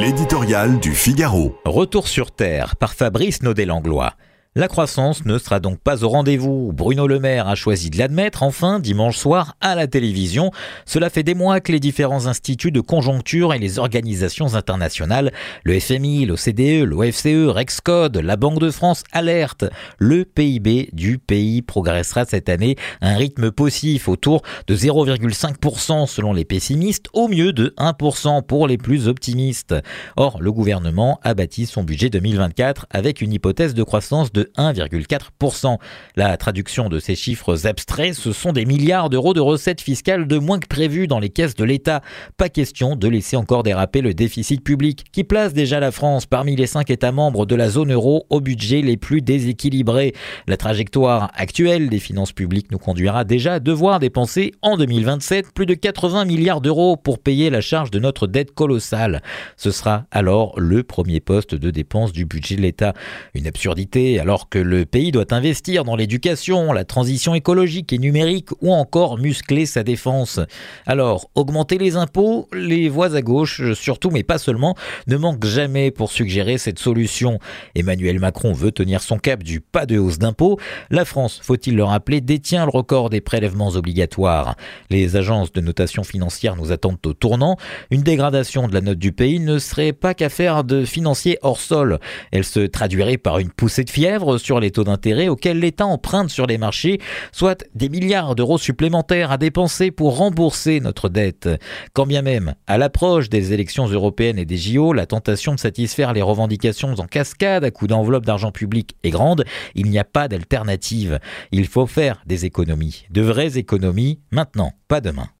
L'éditorial du Figaro. Retour sur Terre par Fabrice Naudet-Langlois. La croissance ne sera donc pas au rendez-vous. Bruno Le Maire a choisi de l'admettre enfin dimanche soir à la télévision. Cela fait des mois que les différents instituts de conjoncture et les organisations internationales, le FMI, l'OCDE, l'OFCE, Rexcode, la Banque de France alertent. Le PIB du pays progressera cette année à un rythme possible autour de 0,5% selon les pessimistes, au mieux de 1% pour les plus optimistes. Or, le gouvernement a bâti son budget 2024 avec une hypothèse de croissance de 1,4%. La traduction de ces chiffres abstraits, ce sont des milliards d'euros de recettes fiscales de moins que prévu dans les caisses de l'État. Pas question de laisser encore déraper le déficit public, qui place déjà la France parmi les cinq États membres de la zone euro au budget les plus déséquilibrés. La trajectoire actuelle des finances publiques nous conduira déjà à devoir dépenser en 2027 plus de 80 milliards d'euros pour payer la charge de notre dette colossale. Ce sera alors le premier poste de dépense du budget de l'État. Une absurdité alors que le pays doit investir dans l'éducation, la transition écologique et numérique ou encore muscler sa défense. Alors, augmenter les impôts, les voix à gauche, surtout mais pas seulement, ne manquent jamais pour suggérer cette solution. Emmanuel Macron veut tenir son cap du pas de hausse d'impôts. La France, faut-il le rappeler, détient le record des prélèvements obligatoires. Les agences de notation financière nous attendent au tournant. Une dégradation de la note du pays ne serait pas qu'affaire de financiers hors sol. Elle se traduirait par une poussée de fièvre sur les taux d'intérêt auxquels l'État emprunte sur les marchés, soit des milliards d'euros supplémentaires à dépenser pour rembourser notre dette. Quand bien même, à l'approche des élections européennes et des JO, la tentation de satisfaire les revendications en cascade à coups d'enveloppe d'argent public est grande, il n'y a pas d'alternative. Il faut faire des économies, de vraies économies, maintenant, pas demain.